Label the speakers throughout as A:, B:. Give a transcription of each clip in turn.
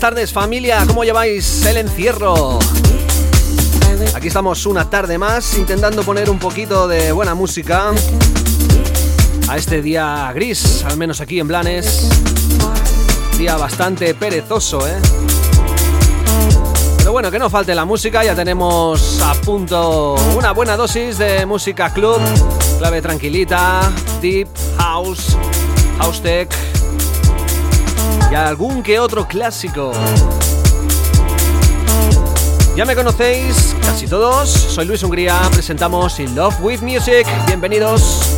A: Buenas tardes familia, ¿cómo lleváis el encierro? Aquí estamos una tarde más intentando poner un poquito de buena música a este día gris, al menos aquí en Blanes. Día bastante perezoso, ¿eh? Pero bueno, que no falte la música, ya tenemos a punto una buena dosis de música club, clave tranquilita, deep, house, house tech y algún que otro clásico. Ya me conocéis, casi todos, soy Luis Hungría, presentamos In Love with Music, bienvenidos.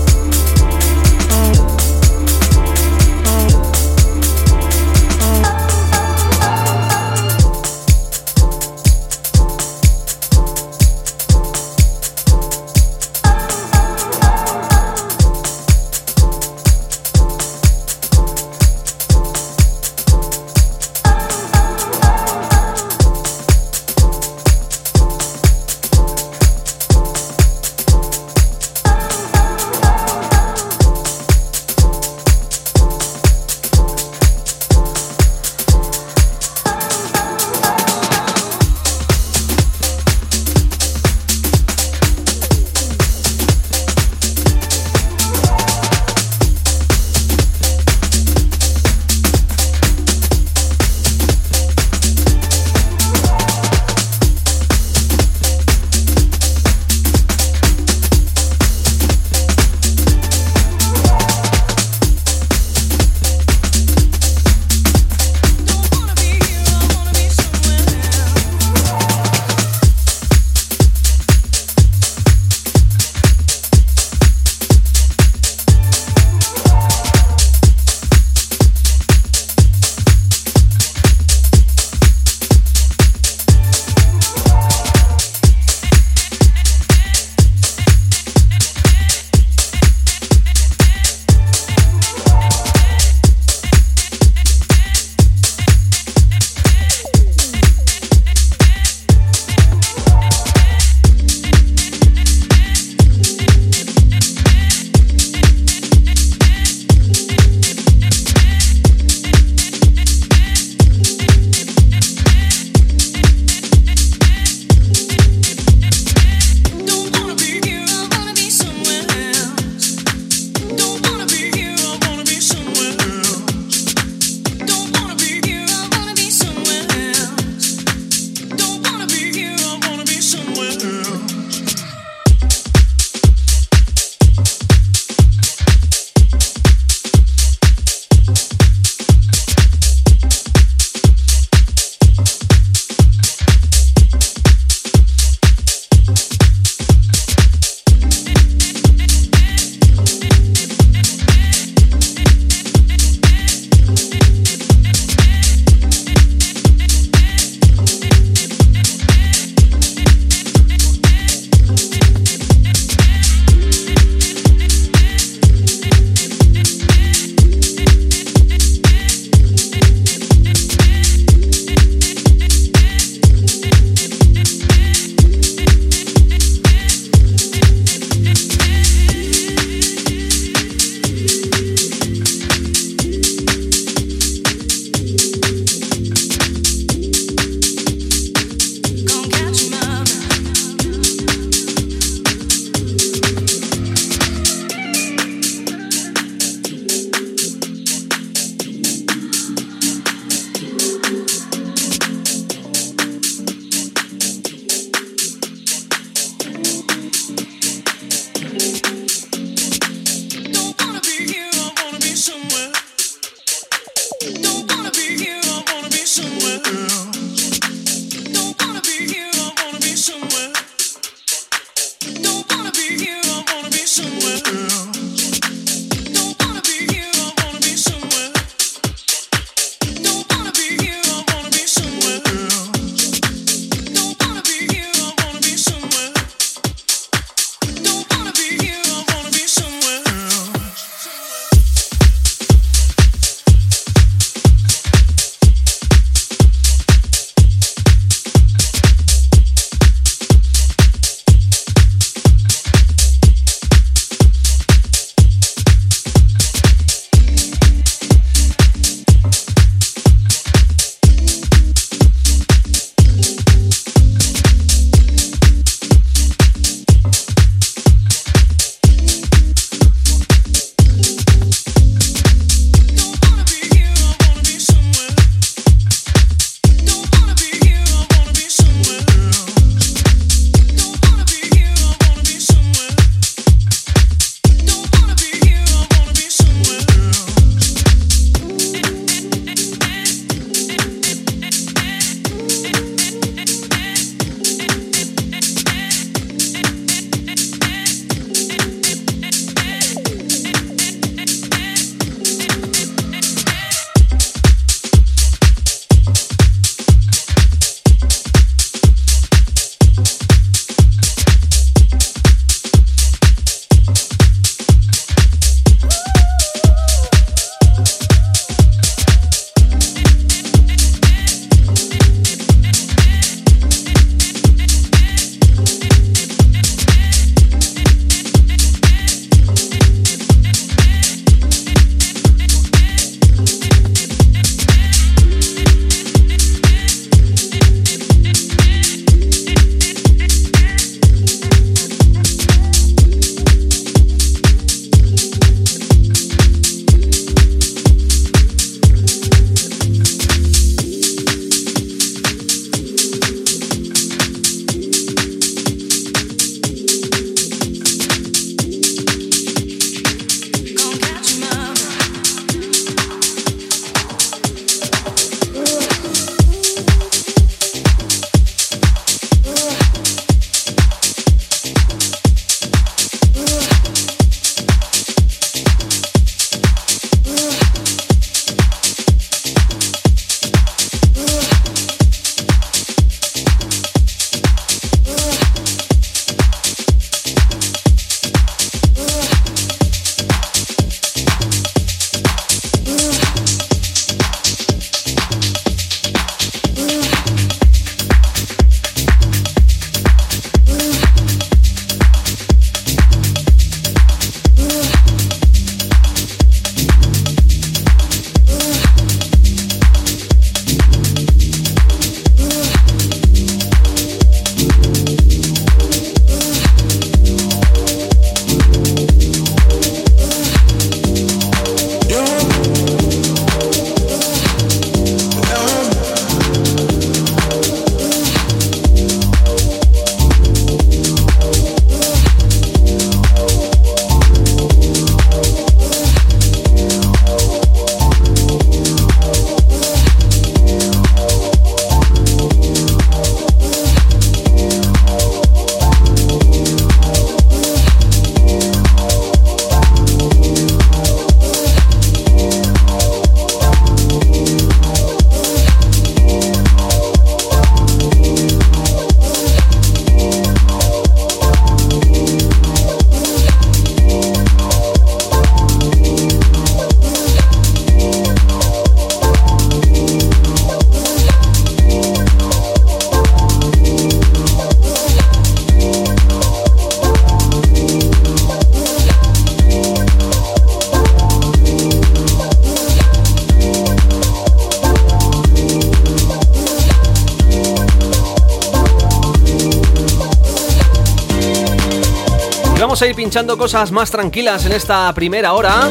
A: Pinchando cosas más tranquilas en esta primera hora,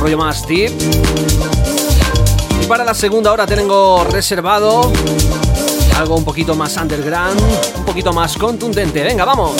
A: rollo más deep. Y para la segunda hora tengo reservado algo un poquito más underground, un poquito más contundente. Venga, vamos.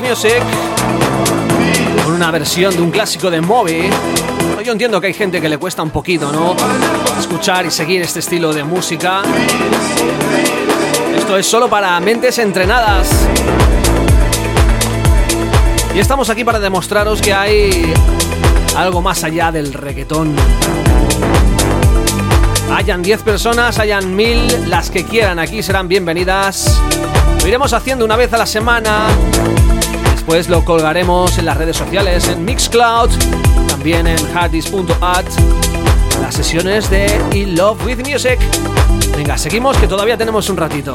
A: With Music con una versión de un clásico de Moby. Yo entiendo que hay gente que le cuesta un poquito, ¿no? Escuchar y seguir este estilo de música. Esto es solo para mentes entrenadas. Y estamos aquí para demostraros que hay algo más allá del reggaetón. Hayan 10 personas, hayan mil, las que quieran aquí serán bienvenidas. Lo iremos haciendo una vez a la semana. Después lo colgaremos en las redes sociales, en Mixcloud, también en hardis.at. Las sesiones de In Love with Music. Venga, seguimos que todavía tenemos un ratito.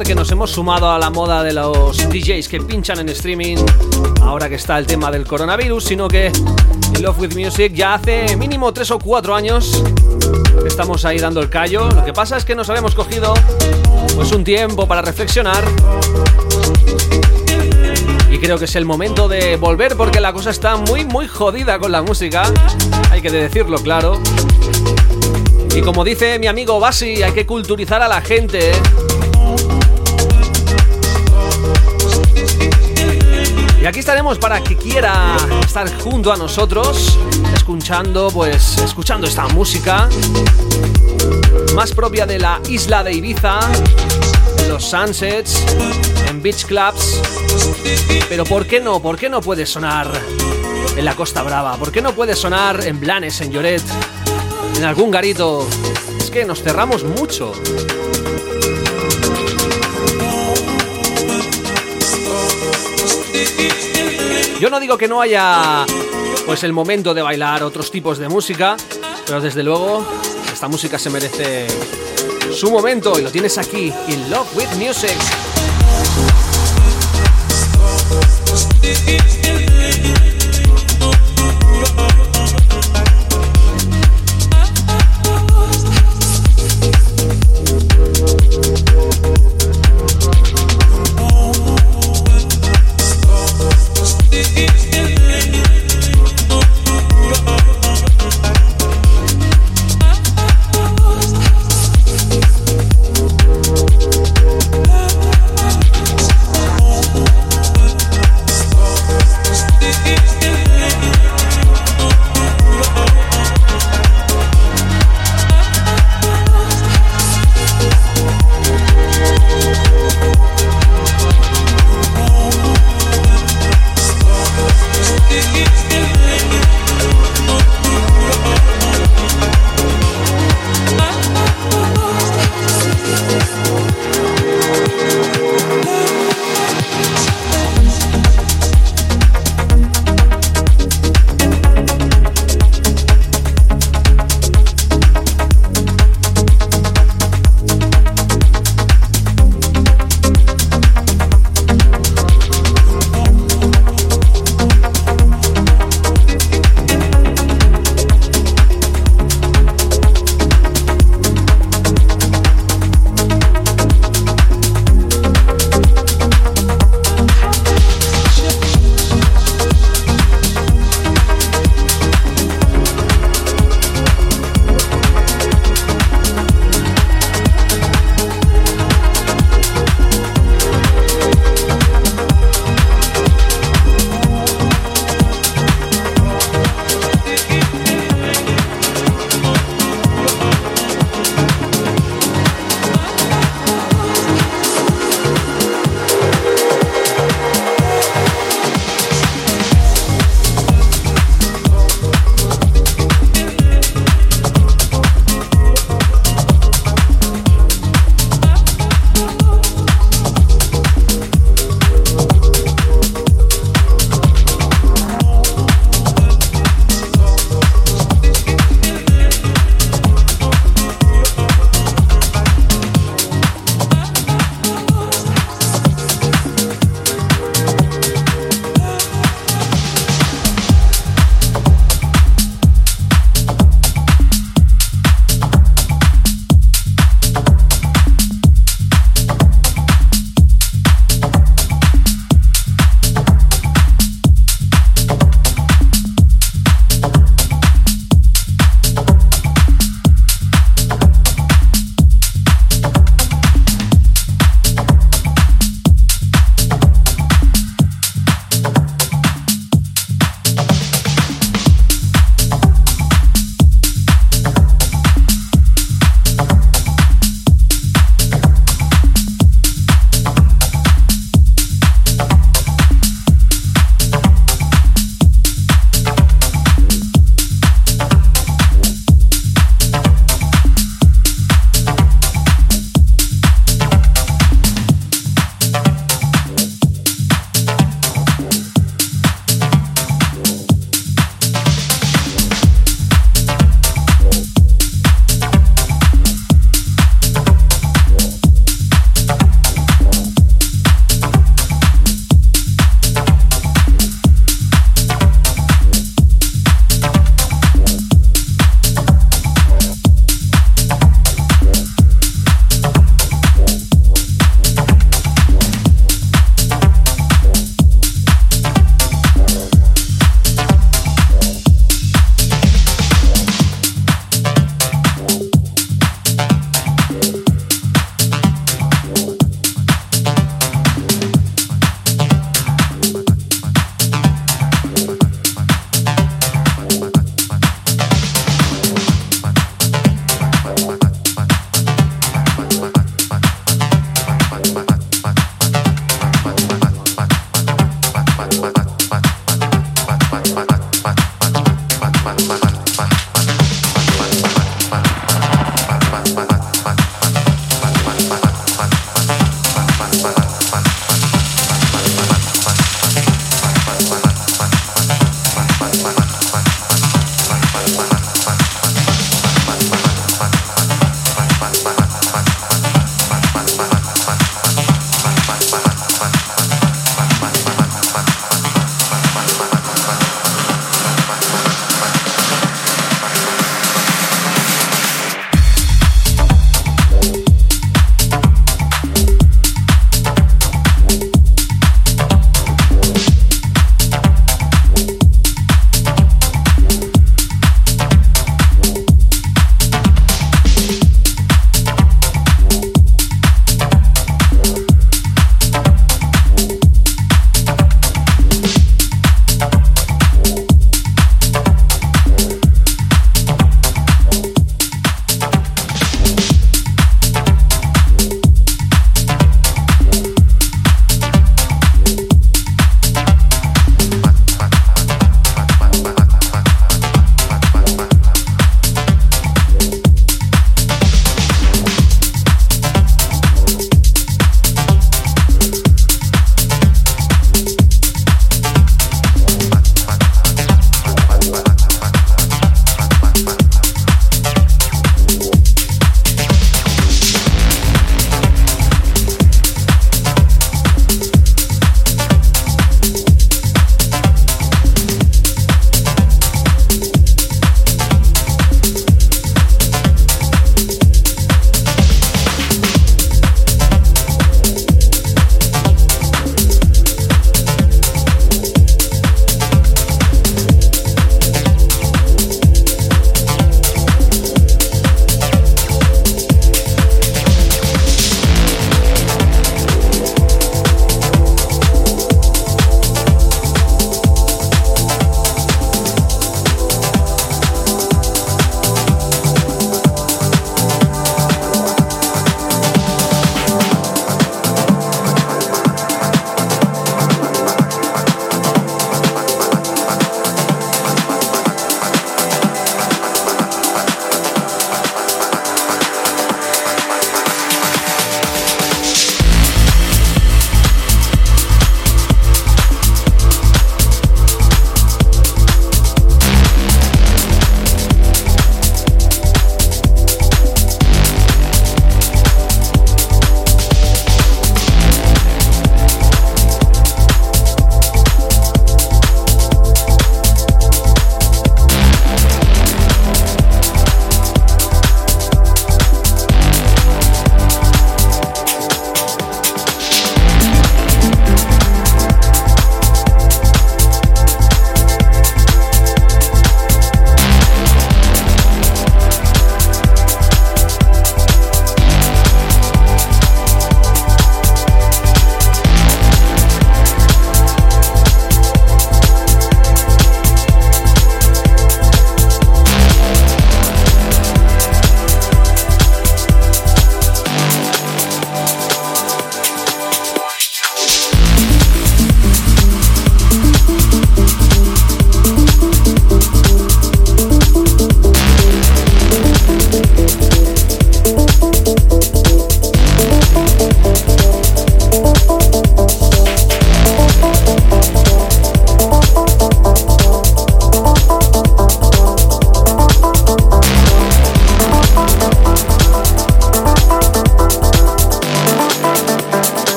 A: Que nos hemos sumado a la moda de los DJs que pinchan en streaming ahora que está el tema del coronavirus, sino que In Love with Music ya hace mínimo 3 o 4 años estamos ahí dando el callo. Lo que pasa es que nos habíamos cogido pues un tiempo para reflexionar y creo que es el momento de volver porque la cosa está muy muy jodida con la música, hay que decirlo claro. Y como dice mi amigo Basi, hay que culturizar a la gente. Y aquí estaremos para que quiera estar junto a nosotros, escuchando, pues, escuchando esta música más propia de la isla de Ibiza, los sunsets, en beach clubs. Pero ¿por qué no? ¿Por qué no puede sonar en la Costa Brava? ¿Por qué no puede sonar en Blanes, en Lloret, en algún garito? Es que nos cerramos mucho. Yo no digo que no haya pues el momento de bailar otros tipos de música, pero desde luego esta música se merece su momento y lo tienes aquí in Love with Music.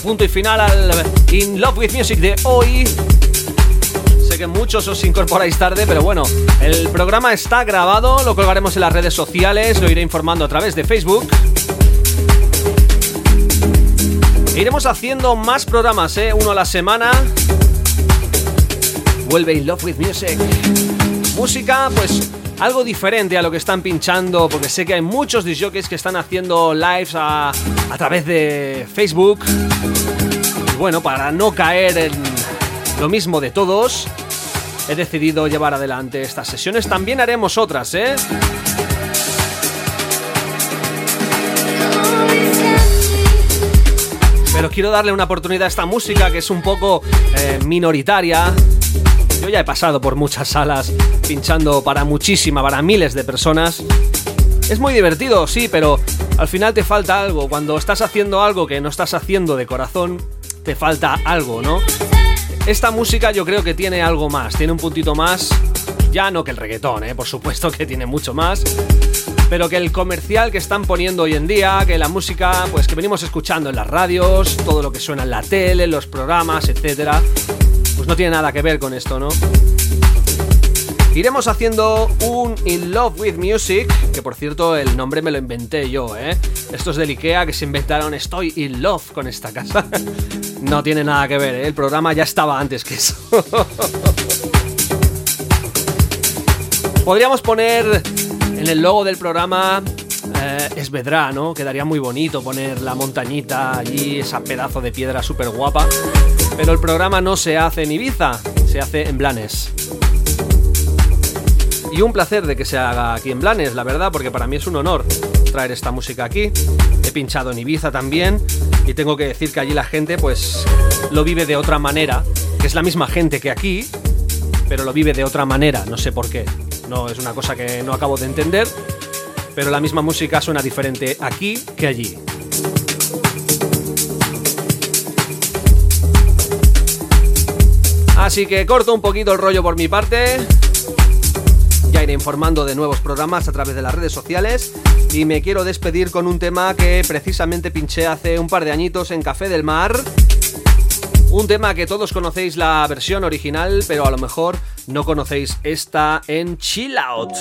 A: Punto y final al In Love with Music de hoy. Sé que muchos os incorporáis tarde, pero bueno, el programa está grabado, lo colgaremos en las redes sociales, lo iré informando a través de Facebook. iremos haciendo más programas, ¿eh? uno a la semana. Vuelve In Love with Music. Música, pues algo diferente a lo que están pinchando, porque sé que hay muchos DJs que están haciendo lives a, a través de Facebook. Y bueno, para no caer en lo mismo de todos, he decidido llevar adelante estas sesiones. También haremos otras, ¿eh? Pero quiero darle una oportunidad a esta música que es un poco eh, minoritaria yo ya he pasado por muchas salas pinchando para muchísima, para miles de personas. Es muy divertido, sí, pero al final te falta algo. Cuando estás haciendo algo que no estás haciendo de corazón, te falta algo, ¿no? Esta música yo creo que tiene algo más, tiene un puntito más, ya no que el reggaetón, ¿eh? por supuesto que tiene mucho más, pero que el comercial que están poniendo hoy en día, que la música pues que venimos escuchando en las radios, todo lo que suena en la tele, los programas, etcétera, pues no tiene nada que ver con esto, ¿no? Iremos haciendo un In Love with Music, que por cierto el nombre me lo inventé yo, ¿eh? Estos del Ikea que se inventaron Estoy in love con esta casa. no tiene nada que ver, ¿eh? El programa ya estaba antes que eso. Podríamos poner en el logo del programa eh, Esvedra, ¿no? Quedaría muy bonito poner la montañita allí, esa pedazo de piedra súper guapa. Pero el programa no se hace en Ibiza, se hace en Blanes. Y un placer de que se haga aquí en Blanes, la verdad, porque para mí es un honor traer esta música aquí. He pinchado en Ibiza también y tengo que decir que allí la gente pues lo vive de otra manera, que es la misma gente que aquí, pero lo vive de otra manera, no sé por qué. No es una cosa que no acabo de entender, pero la misma música suena diferente aquí que allí. Así que corto un poquito el rollo por mi parte. Informando de nuevos programas a través de las redes sociales. Y me quiero despedir con un tema que precisamente pinché hace un par de añitos en Café del Mar. Un tema que todos conocéis la versión original, pero a lo mejor no conocéis esta en Chill Out.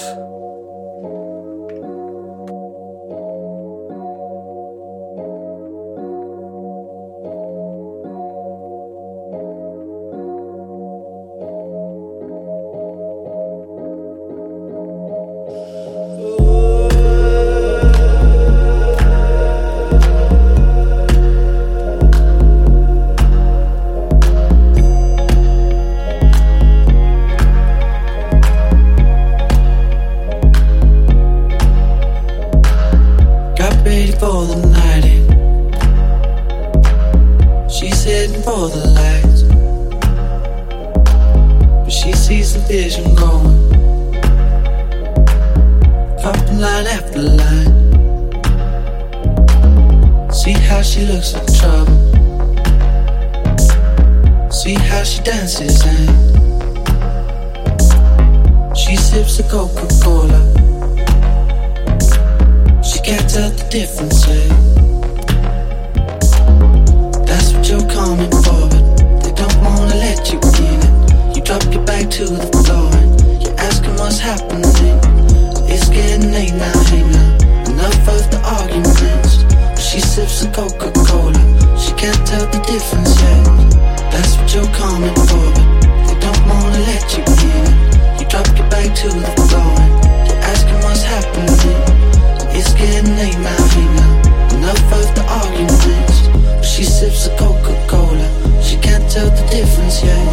B: for the night. She's heading for the lights. But she sees the vision going. Popping line after line. See how she looks in trouble. See how she dances and she sips a Coca-Cola can't tell the difference, hey. That's what you're coming for, but they don't wanna let you in it. You drop your bag to the floor and you're asking what's happening. It's getting late now, hey now. Enough of the arguments. She sips a Coca Cola, she can't tell the difference, hey. That's what you're coming for, but they don't wanna let you in it. You drop your bag to the floor and you're asking what's happening. It's getting late now, late. Enough of the arguments. She sips a Coca Cola. She can't tell the difference yet.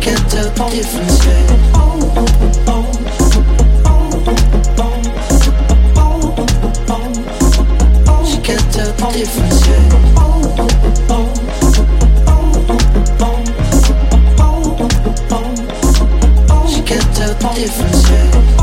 B: can't tell the Difference, yeah. can't tell the difference, yeah. different shade